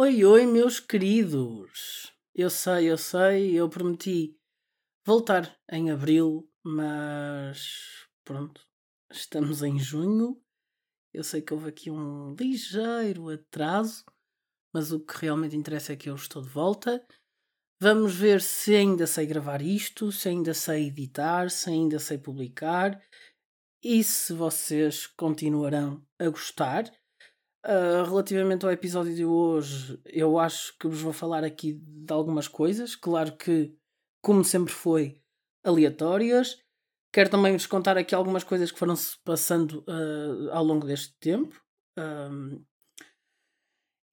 Oi, oi, meus queridos. Eu sei, eu sei, eu prometi voltar em abril, mas pronto, estamos em junho. Eu sei que houve aqui um ligeiro atraso, mas o que realmente interessa é que eu estou de volta. Vamos ver se ainda sei gravar isto, se ainda sei editar, se ainda sei publicar e se vocês continuarão a gostar. Uh, relativamente ao episódio de hoje, eu acho que vos vou falar aqui de algumas coisas. Claro que, como sempre foi, aleatórias. Quero também vos contar aqui algumas coisas que foram-se passando uh, ao longo deste tempo. Um,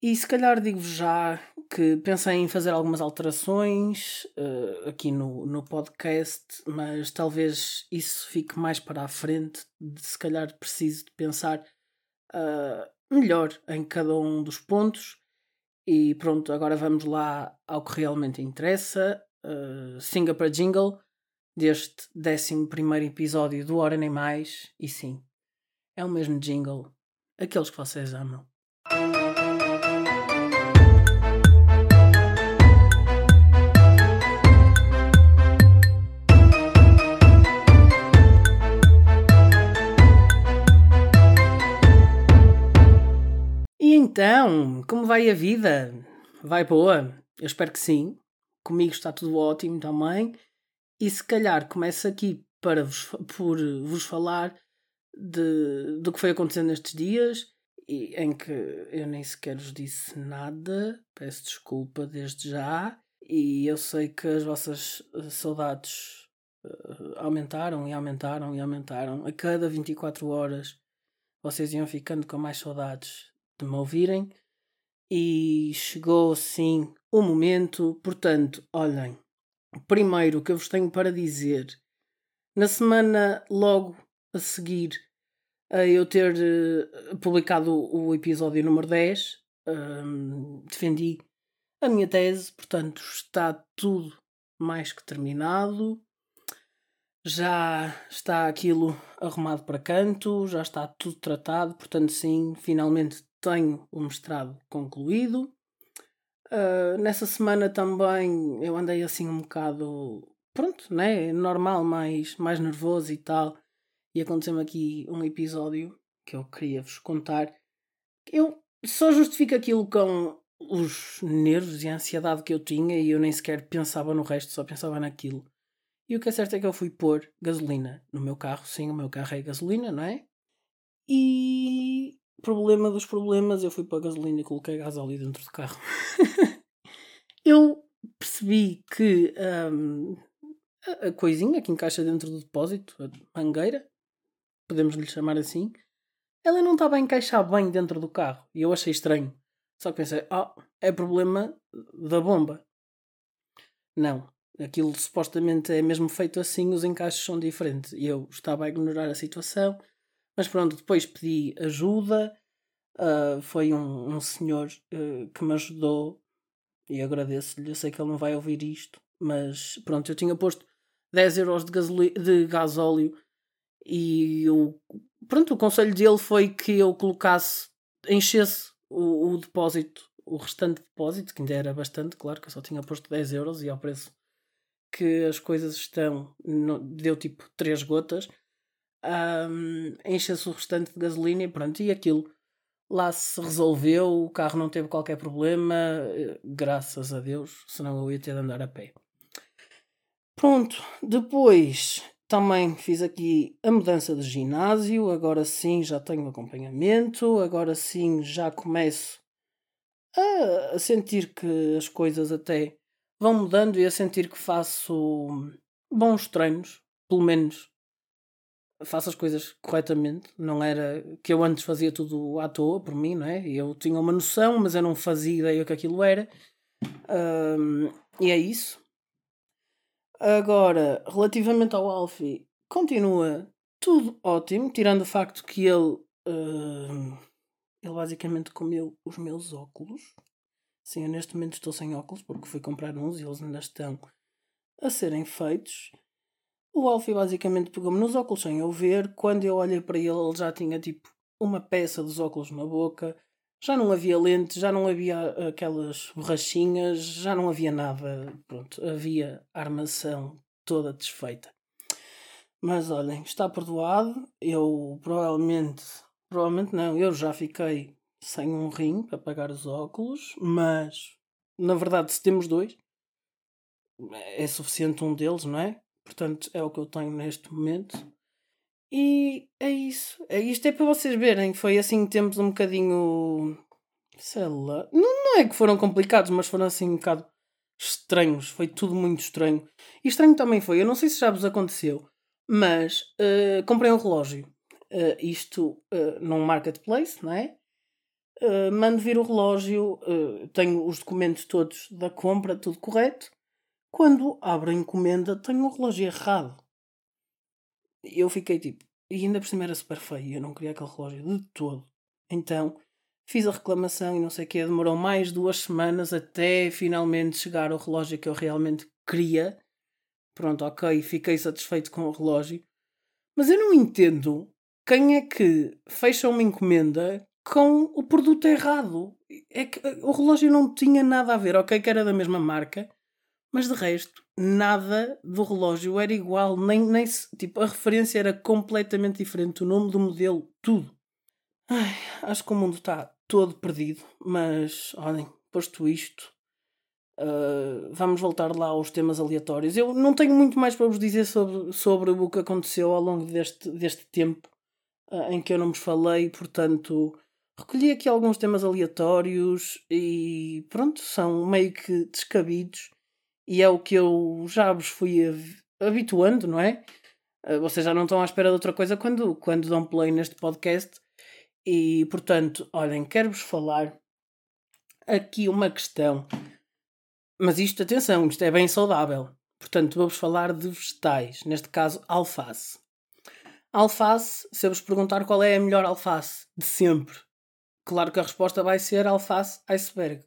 e se calhar digo-vos já que pensei em fazer algumas alterações uh, aqui no, no podcast, mas talvez isso fique mais para a frente. De, se calhar preciso de pensar melhor em cada um dos pontos. E pronto, agora vamos lá ao que realmente interessa. Uh, singa para jingle deste 11 episódio do Hora Nem Mais. E sim, é o mesmo jingle, aqueles que vocês amam. Então, como vai a vida? Vai boa? Eu espero que sim. Comigo está tudo ótimo também. E se calhar começo aqui para vos, por vos falar de, do que foi acontecendo nestes dias, e, em que eu nem sequer vos disse nada. Peço desculpa desde já. E eu sei que as vossas eh, saudades uh, aumentaram e aumentaram e aumentaram. A cada 24 horas vocês iam ficando com mais saudades de me ouvirem. E chegou sim o momento, portanto, olhem, primeiro o que eu vos tenho para dizer, na semana logo a seguir a eu ter uh, publicado o, o, episódio número 10, um, defendi a minha tese, portanto está tudo mais que terminado. Já está aquilo arrumado para canto, já está tudo tratado, portanto, sim, finalmente tenho o mestrado concluído. Uh, nessa semana também eu andei assim um bocado, pronto, né? Normal, mais, mais nervoso e tal. E aconteceu-me aqui um episódio que eu queria vos contar. Eu só justifico aquilo com os nervos e a ansiedade que eu tinha e eu nem sequer pensava no resto, só pensava naquilo. E o que é certo é que eu fui pôr gasolina no meu carro. Sim, o meu carro é gasolina, não é? E problema dos problemas, eu fui para a gasolina e coloquei gás ali dentro do carro. eu percebi que um, a coisinha que encaixa dentro do depósito, a mangueira, podemos lhe chamar assim, ela não estava a encaixar bem dentro do carro. E eu achei estranho. Só que pensei, ah, é problema da bomba. Não. Aquilo supostamente é mesmo feito assim, os encaixes são diferentes. E eu estava a ignorar a situação mas pronto, depois pedi ajuda. Uh, foi um, um senhor uh, que me ajudou e agradeço-lhe. Eu sei que ele não vai ouvir isto, mas pronto, eu tinha posto 10 euros de, gasoli de gasóleo e o, pronto, o conselho dele foi que eu colocasse, enchesse o, o depósito, o restante depósito, que ainda era bastante, claro que eu só tinha posto 10 euros e ao preço que as coisas estão, deu tipo 3 gotas um, enche-se o restante de gasolina e pronto, e aquilo lá se resolveu, o carro não teve qualquer problema, eh, graças a Deus, senão eu ia ter de andar a pé. Pronto, depois também fiz aqui a mudança de ginásio, agora sim já tenho acompanhamento, agora sim já começo a sentir que as coisas até vão mudando e a sentir que faço bons treinos, pelo menos faço as coisas corretamente. Não era que eu antes fazia tudo à toa por mim, não é? Eu tinha uma noção, mas eu não fazia ideia que aquilo era. Um, e é isso. Agora, relativamente ao Alfie, continua tudo ótimo, tirando o facto que ele. Uh, ele basicamente comeu os meus óculos. Sim, eu neste momento estou sem óculos porque fui comprar uns e eles ainda estão a serem feitos. O Alfie basicamente pegou-me nos óculos sem eu ver. Quando eu olhei para ele, ele já tinha tipo uma peça dos óculos na boca. Já não havia lentes, já não havia aquelas borrachinhas, já não havia nada. Pronto, havia armação toda desfeita. Mas olhem, está perdoado. Eu provavelmente, provavelmente não, eu já fiquei sem um rim para pagar os óculos, mas na verdade, se temos dois, é suficiente um deles, não é? Portanto, é o que eu tenho neste momento. E é isso. É, isto é para vocês verem. Foi assim tempos um bocadinho. Sei lá. Não, não é que foram complicados, mas foram assim um bocado estranhos. Foi tudo muito estranho. E estranho também foi. Eu não sei se já vos aconteceu, mas uh, comprei um relógio. Uh, isto uh, num marketplace, não é? Uh, mando vir o relógio, tenho os documentos todos da compra, tudo correto. Quando abro a encomenda, tenho o relógio errado. Eu fiquei tipo. E ainda por cima era super feio. Eu não queria aquele relógio de todo. Então fiz a reclamação e não sei o que. Demorou mais duas semanas até finalmente chegar o relógio que eu realmente queria. Pronto, ok, fiquei satisfeito com o relógio. Mas eu não entendo quem é que fecha uma encomenda com o produto errado. É que o relógio não tinha nada a ver, ok, que era da mesma marca, mas de resto, nada do relógio era igual, nem, nem tipo, a referência era completamente diferente, o nome do modelo, tudo. Ai, acho que o mundo está todo perdido, mas olhem, posto isto, uh, vamos voltar lá aos temas aleatórios. Eu não tenho muito mais para vos dizer sobre, sobre o que aconteceu ao longo deste, deste tempo uh, em que eu não vos falei, portanto. Recolhi aqui alguns temas aleatórios e pronto, são meio que descabidos e é o que eu já vos fui habituando, não é? Ah, vocês já não estão à espera de outra coisa quando, quando dão play neste podcast. E portanto, olhem, quero-vos falar aqui uma questão. Mas isto, atenção, isto é bem saudável. Portanto, vou-vos falar de vegetais, neste caso, alface. Alface, se eu vos perguntar qual é a melhor alface de sempre, claro que a resposta vai ser alface iceberg.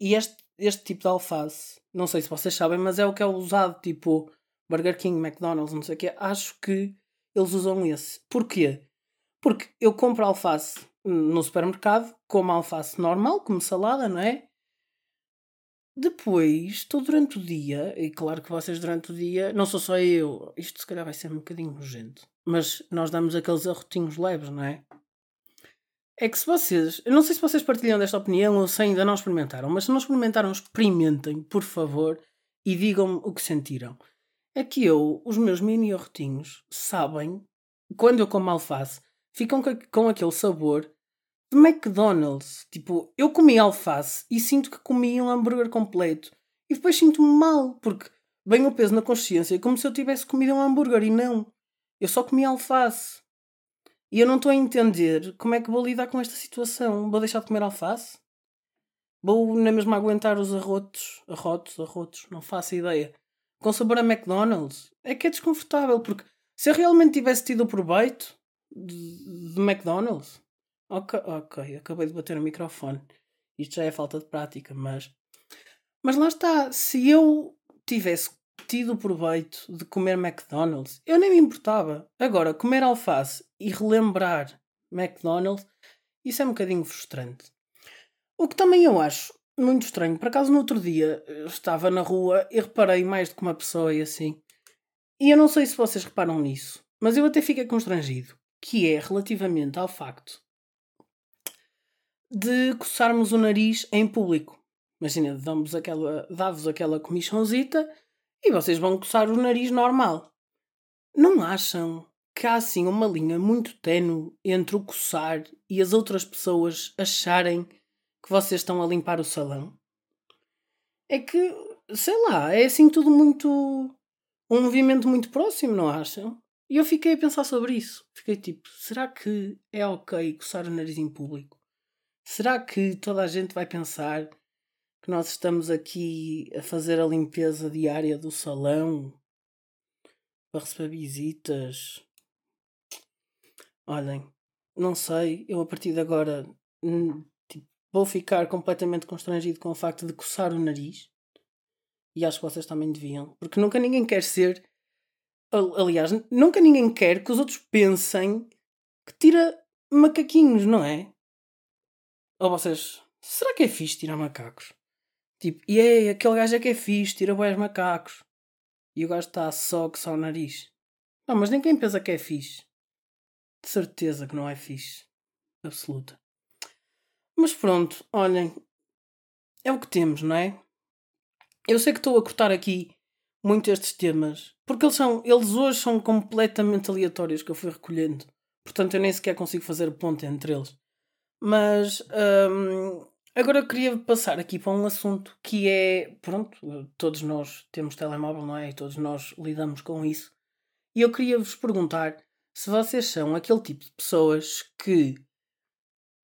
E este, este tipo de alface não sei se vocês sabem, mas é o que é usado, tipo Burger King, McDonald's, não sei o quê. Acho que eles usam esse. Porquê? Porque eu compro alface no supermercado, como alface normal, como salada, não é? Depois, estou durante o dia, e claro que vocês durante o dia, não sou só eu, isto se calhar vai ser um bocadinho nojento, mas nós damos aqueles arrotinhos leves, não é? É que se vocês. Eu não sei se vocês partilham desta opinião ou se ainda não experimentaram, mas se não experimentaram, experimentem, por favor, e digam-me o que sentiram. É que eu, os meus mini arrotinhos, sabem, quando eu como alface, ficam com aquele sabor de McDonald's. Tipo, eu comi alface e sinto que comi um hambúrguer completo. E depois sinto-me mal, porque vem o peso na consciência como se eu tivesse comido um hambúrguer e não. Eu só comi alface. E eu não estou a entender como é que vou lidar com esta situação. Vou deixar de comer alface? Vou na mesma aguentar os arrotos, arrotos, arrotos, não faço ideia. Com sabor a McDonald's? É que é desconfortável, porque se eu realmente tivesse tido o proveito de, de McDonald's. Ok, ok, acabei de bater o microfone. Isto já é falta de prática, mas. Mas lá está, se eu tivesse tido o proveito de comer McDonald's, eu nem me importava. Agora, comer alface e relembrar McDonald's, isso é um bocadinho frustrante. O que também eu acho muito estranho, por acaso no outro dia eu estava na rua e reparei mais do que uma pessoa e assim. E eu não sei se vocês reparam nisso, mas eu até fiquei constrangido, que é relativamente ao facto de coçarmos o nariz em público. Imagina, damos aquela, dá-vos aquela comichãozita e vocês vão coçar o nariz normal. Não acham que há assim uma linha muito tenue entre o coçar e as outras pessoas acharem que vocês estão a limpar o salão? É que, sei lá, é assim tudo muito. um movimento muito próximo, não acham? E eu fiquei a pensar sobre isso. Fiquei tipo, será que é ok coçar o nariz em público? Será que toda a gente vai pensar que nós estamos aqui a fazer a limpeza diária do salão para receber visitas. Olhem, não sei, eu a partir de agora hum, tipo, vou ficar completamente constrangido com o facto de coçar o nariz. E acho que vocês também deviam, porque nunca ninguém quer ser. Aliás, nunca ninguém quer que os outros pensem que tira macaquinhos, não é? Ou vocês, será que é fixe tirar macacos? Tipo, e yeah, aquele gajo é que é fixe, tira boés macacos. E o gajo está só que só o nariz. Não, mas ninguém pensa que é fixe. De certeza que não é fixe. Absoluta. Mas pronto, olhem. É o que temos, não é? Eu sei que estou a cortar aqui muito estes temas, porque eles, são, eles hoje são completamente aleatórios que eu fui recolhendo. Portanto, eu nem sequer consigo fazer ponte entre eles. Mas hum, agora eu queria passar aqui para um assunto que é. Pronto, todos nós temos telemóvel, não é? E todos nós lidamos com isso. E eu queria vos perguntar se vocês são aquele tipo de pessoas que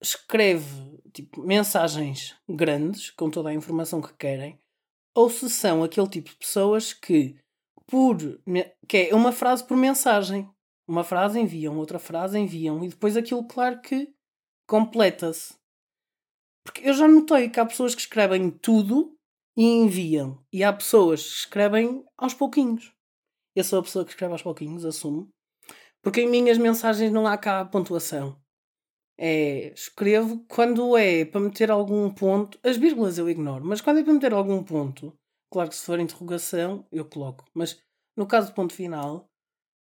escreve tipo, mensagens grandes com toda a informação que querem, ou se são aquele tipo de pessoas que por que é uma frase por mensagem. Uma frase enviam, outra frase enviam e depois aquilo claro que completa-se. Porque eu já notei que há pessoas que escrevem tudo e enviam. E há pessoas que escrevem aos pouquinhos. Eu sou a pessoa que escreve aos pouquinhos, assumo. Porque em minhas mensagens não há cá pontuação. É, escrevo quando é para meter algum ponto. As vírgulas eu ignoro, mas quando é para meter algum ponto, claro que se for interrogação, eu coloco. Mas no caso do ponto final,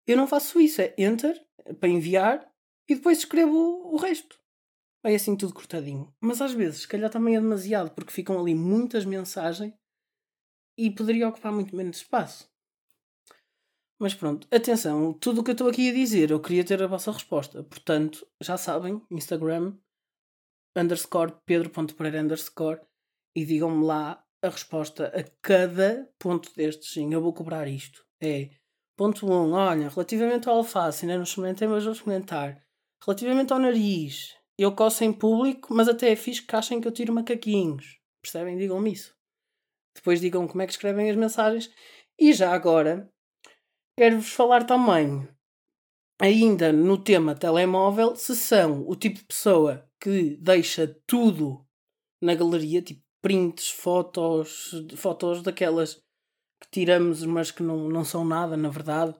eu não faço isso. É enter para enviar e depois escrevo o resto. Vai assim tudo cortadinho. Mas às vezes, se calhar também é demasiado, porque ficam ali muitas mensagens e poderia ocupar muito menos espaço. Mas pronto, atenção, tudo o que eu estou aqui a dizer, eu queria ter a vossa resposta. Portanto, já sabem, Instagram, underscore, pedro.pereira underscore, e digam-me lá a resposta a cada ponto destes. Sim, eu vou cobrar isto. É, ponto 1, um, olha, relativamente ao alface, ainda não experimentei, mas vou experimentar. Relativamente ao nariz, eu coço em público, mas até é fixe que achem que eu tiro macaquinhos. Percebem? Digam-me isso. Depois digam como é que escrevem as mensagens. E já agora, Quero-vos falar também, ainda no tema telemóvel, se são o tipo de pessoa que deixa tudo na galeria, tipo prints, fotos, fotos daquelas que tiramos, mas que não, não são nada, na verdade.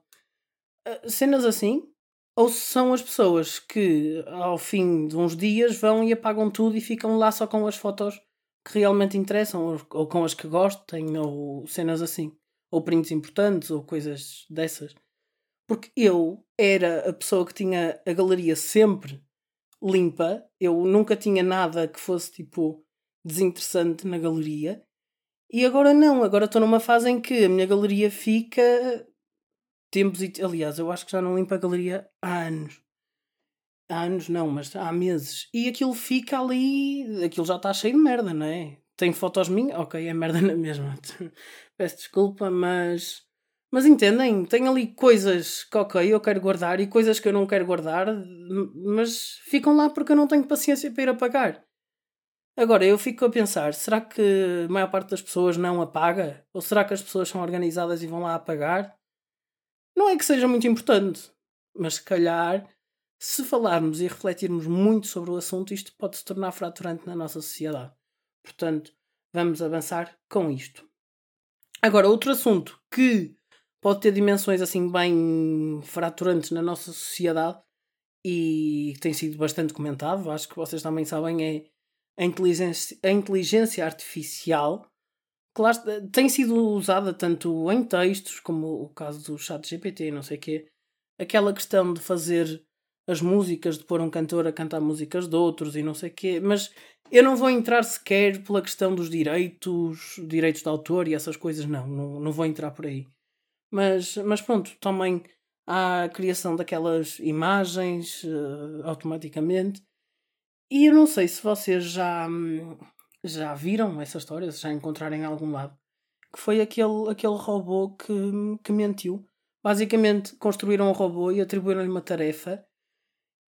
Ah, cenas assim. Ou são as pessoas que, ao fim de uns dias, vão e apagam tudo e ficam lá só com as fotos que realmente interessam, ou, ou com as que gostem, ou cenas assim ou prints importantes, ou coisas dessas. Porque eu era a pessoa que tinha a galeria sempre limpa, eu nunca tinha nada que fosse tipo desinteressante na galeria. E agora não, agora estou numa fase em que a minha galeria fica tempos e. Aliás, eu acho que já não limpo a galeria há anos. Há anos não, mas há meses. E aquilo fica ali. Aquilo já está cheio de merda, não é? Tem fotos minhas? Ok, é merda na mesma. Peço desculpa, mas. Mas entendem? Tem ali coisas que, ok, eu quero guardar e coisas que eu não quero guardar, mas ficam lá porque eu não tenho paciência para ir apagar. Agora, eu fico a pensar: será que a maior parte das pessoas não apaga? Ou será que as pessoas são organizadas e vão lá apagar? Não é que seja muito importante, mas se calhar, se falarmos e refletirmos muito sobre o assunto, isto pode se tornar fraturante na nossa sociedade. Portanto, vamos avançar com isto. Agora, outro assunto que pode ter dimensões assim bem fraturantes na nossa sociedade e tem sido bastante comentado, acho que vocês também sabem, é a inteligência, a inteligência artificial. Claro, tem sido usada tanto em textos, como o caso do chat GPT, não sei o quê. Aquela questão de fazer as músicas, de pôr um cantor a cantar músicas de outros e não sei o quê, mas eu não vou entrar sequer pela questão dos direitos, direitos de autor e essas coisas, não, não, não vou entrar por aí. Mas, mas pronto, também há a criação daquelas imagens uh, automaticamente. E eu não sei se vocês já, já viram essa história, se já encontraram em algum lado, que foi aquele, aquele robô que, que mentiu. Basicamente, construíram um robô e atribuíram-lhe uma tarefa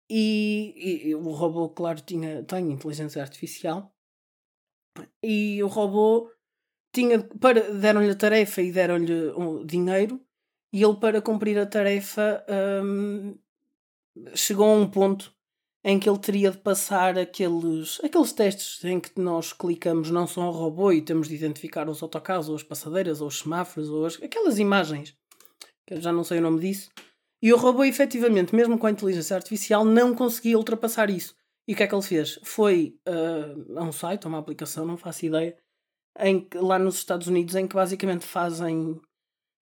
e, e, o robô, claro, tinha, tem inteligência artificial. E o robô tinha para deram-lhe a tarefa e deram-lhe um dinheiro. E ele, para cumprir a tarefa, um, chegou a um ponto em que ele teria de passar aqueles, aqueles testes em que nós clicamos não só o robô e temos de identificar os autocarros, ou as passadeiras, ou os semáforos, ou as, aquelas imagens, que eu já não sei o nome disso, e o robô, efetivamente, mesmo com a inteligência artificial, não conseguia ultrapassar isso. E o que é que ele fez? Foi uh, a um site, a uma aplicação, não faço ideia, em, lá nos Estados Unidos, em que basicamente fazem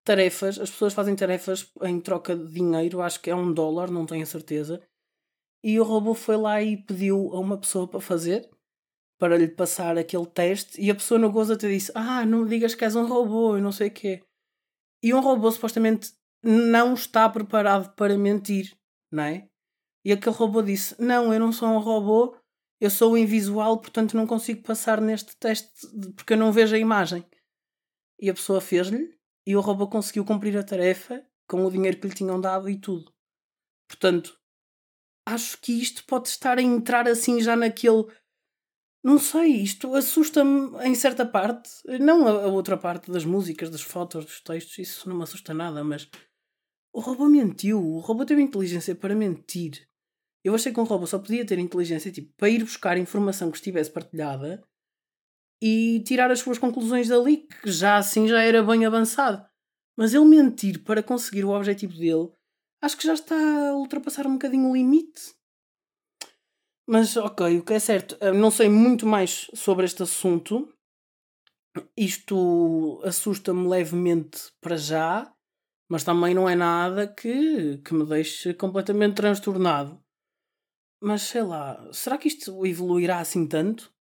tarefas, as pessoas fazem tarefas em troca de dinheiro, acho que é um dólar, não tenho a certeza. E o robô foi lá e pediu a uma pessoa para fazer, para lhe passar aquele teste, e a pessoa no gozo até disse: Ah, não me digas que és um robô, e não sei o quê. E um robô supostamente não está preparado para mentir, não é? E aquele robô disse: Não, eu não sou um robô, eu sou invisual, portanto não consigo passar neste teste porque eu não vejo a imagem. E a pessoa fez-lhe e o robô conseguiu cumprir a tarefa com o dinheiro que lhe tinham dado e tudo. Portanto, acho que isto pode estar a entrar assim já naquele. Não sei, isto assusta-me em certa parte. Não a, outra parte das músicas, das fotos, dos textos, isso não me assusta nada, mas o robô mentiu. O robô teve inteligência para mentir. Eu achei que um robô só podia ter inteligência tipo, para ir buscar informação que estivesse partilhada e tirar as suas conclusões dali, que já assim já era bem avançado. Mas ele mentir para conseguir o objetivo dele, acho que já está a ultrapassar um bocadinho o limite. Mas ok, o que é certo, eh, não sei muito mais sobre este assunto. Isto assusta-me levemente para já, mas também não é nada que, que me deixe completamente transtornado. Mas sei lá, será que isto evoluirá assim tanto?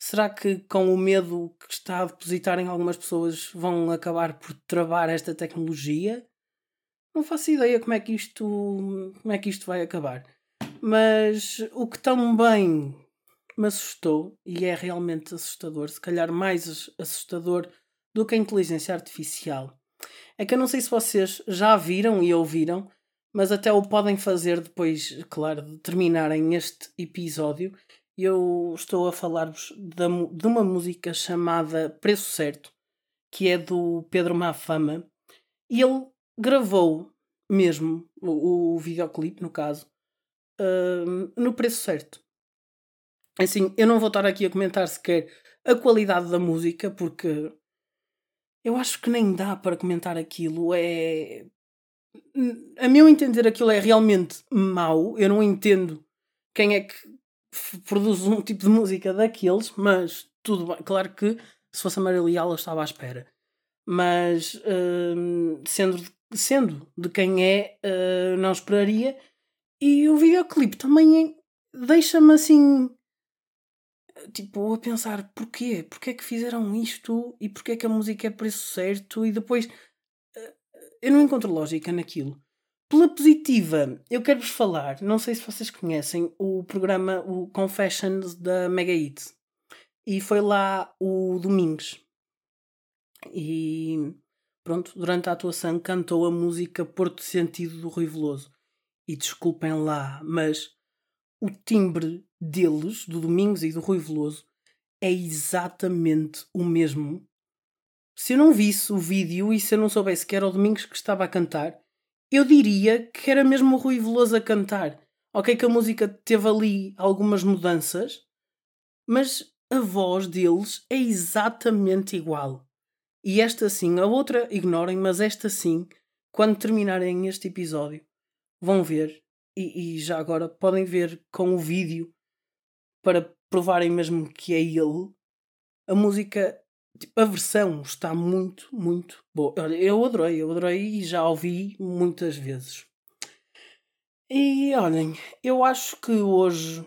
Será que com o medo que está a depositar em algumas pessoas vão acabar por travar esta tecnologia? Não faço ideia como é que isto, como é que isto vai acabar. Mas o que também me assustou, e é realmente assustador, se calhar mais assustador do que a inteligência artificial, é que eu não sei se vocês já viram e ouviram, mas até o podem fazer depois, claro, de terminarem este episódio. Eu estou a falar-vos de uma música chamada Preço Certo, que é do Pedro Mafama, e ele gravou mesmo o, o videoclipe, no caso, uh, no preço certo. Assim, eu não vou estar aqui a comentar sequer a qualidade da música, porque eu acho que nem dá para comentar aquilo. É a meu entender, aquilo é realmente mau. Eu não entendo quem é que produz um tipo de música daqueles, mas tudo bem. Claro que se fosse a Maria Leal eu estava à espera. Mas uh, sendo, sendo de quem é, uh, não esperaria. E o videoclipe também deixa-me assim. Tipo, a pensar porquê? Porquê é que fizeram isto? E porquê é que a música é preço certo? E depois eu não encontro lógica naquilo. Pela positiva, eu quero-vos falar, não sei se vocês conhecem, o programa o Confessions da Mega Hits. E foi lá o Domingos. E pronto, durante a atuação cantou a música Porto Sentido do Rui Veloso. E desculpem lá, mas o timbre deles, do Domingos e do Rui Veloso, é exatamente o mesmo se eu não visse o vídeo e se eu não soubesse que era o Domingos que estava a cantar, eu diria que era mesmo o Rui Veloso a cantar. Ok, que a música teve ali algumas mudanças, mas a voz deles é exatamente igual. E esta sim, a outra ignorem, mas esta sim, quando terminarem este episódio, vão ver. E, e já agora podem ver com o vídeo para provarem mesmo que é ele. A música Tipo, a versão está muito, muito boa. Olha, eu adorei, eu adorei e já ouvi muitas vezes. E olhem, eu acho que hoje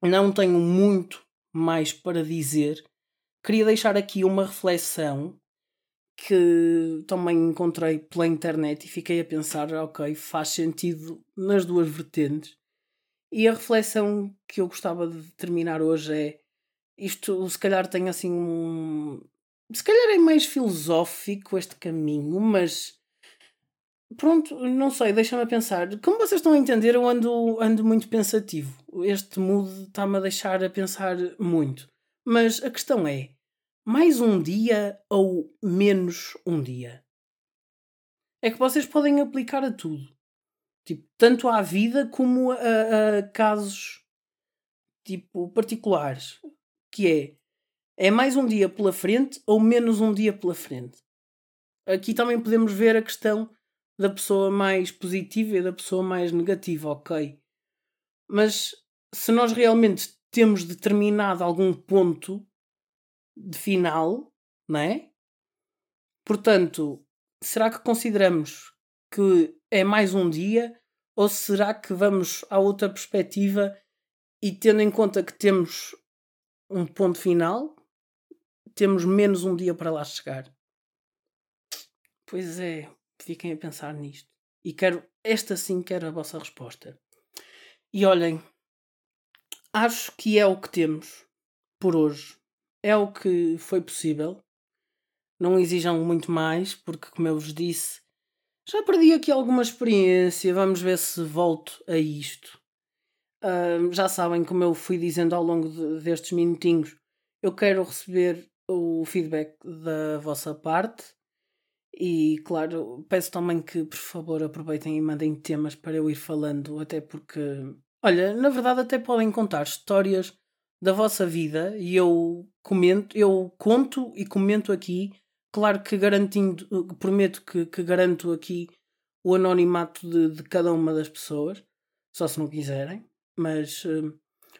não tenho muito mais para dizer. Queria deixar aqui uma reflexão que também encontrei pela internet e fiquei a pensar, ok, faz sentido nas duas vertentes. E a reflexão que eu gostava de terminar hoje é isto se calhar tem assim um. Se calhar é mais filosófico este caminho, mas. Pronto, não sei, deixa-me pensar. Como vocês estão a entender, eu ando, ando muito pensativo. Este mood está-me a deixar a pensar muito. Mas a questão é: mais um dia ou menos um dia? É que vocês podem aplicar a tudo. Tipo, tanto à vida como a, a casos tipo particulares que é é mais um dia pela frente ou menos um dia pela frente. Aqui também podemos ver a questão da pessoa mais positiva e da pessoa mais negativa, ok? Mas se nós realmente temos determinado algum ponto de final, não é? Portanto, será que consideramos que é mais um dia ou será que vamos à outra perspectiva e tendo em conta que temos um ponto final, temos menos um dia para lá chegar? Pois é, fiquem a pensar nisto. E quero, esta sim quero a vossa resposta. E olhem, acho que é o que temos por hoje. É o que foi possível. Não exijam muito mais, porque, como eu vos disse, já perdi aqui alguma experiência. Vamos ver se volto a isto. Uh, já sabem, como eu fui dizendo ao longo de, destes minutinhos, eu quero receber o feedback da vossa parte. E claro, peço também que por favor aproveitem e mandem temas para eu ir falando, até porque, olha, na verdade até podem contar histórias da vossa vida e eu comento, eu conto e comento aqui, claro que garantindo, prometo que, que garanto aqui o anonimato de, de, cada uma das pessoas, só se não quiserem, mas, eh,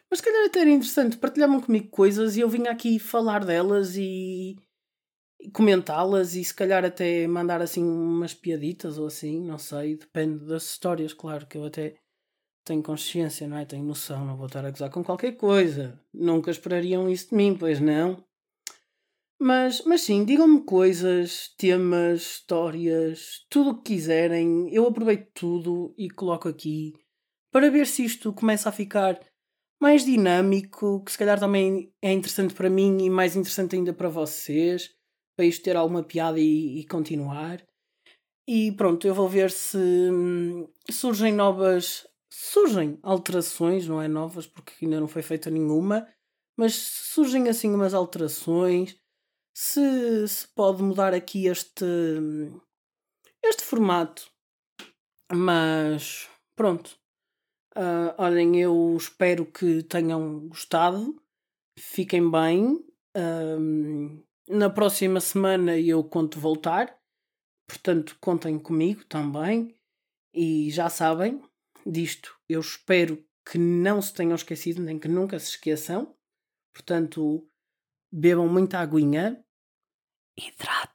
mas se calhar até era interessante, partilhavam comigo coisas e eu vinha aqui falar delas e comentá-las e se calhar até mandar assim umas piaditas ou assim, não sei, depende das histórias, claro que eu até tenho consciência, não é? Tenho noção, não vou estar a gozar com qualquer coisa. Nunca esperariam isso de mim, pois não? Mas, mas sim, digam-me coisas, temas, histórias, tudo o que quiserem. Eu aproveito tudo e coloco aqui para ver se isto começa a ficar mais dinâmico, que se calhar também é interessante para mim e mais interessante ainda para vocês para isto ter alguma piada e, e continuar. E pronto, eu vou ver se hum, surgem novas. Surgem alterações, não é novas, porque ainda não foi feita nenhuma, mas surgem assim umas alterações. Se, se pode mudar aqui este, este formato. Mas pronto. Uh, olhem, eu espero que tenham gostado. Fiquem bem. Na próxima semana eu conto voltar, portanto contem comigo também. E já sabem disto, eu espero que não se tenham esquecido, nem que nunca se esqueçam. Portanto, bebam muita aguinha, hidratem.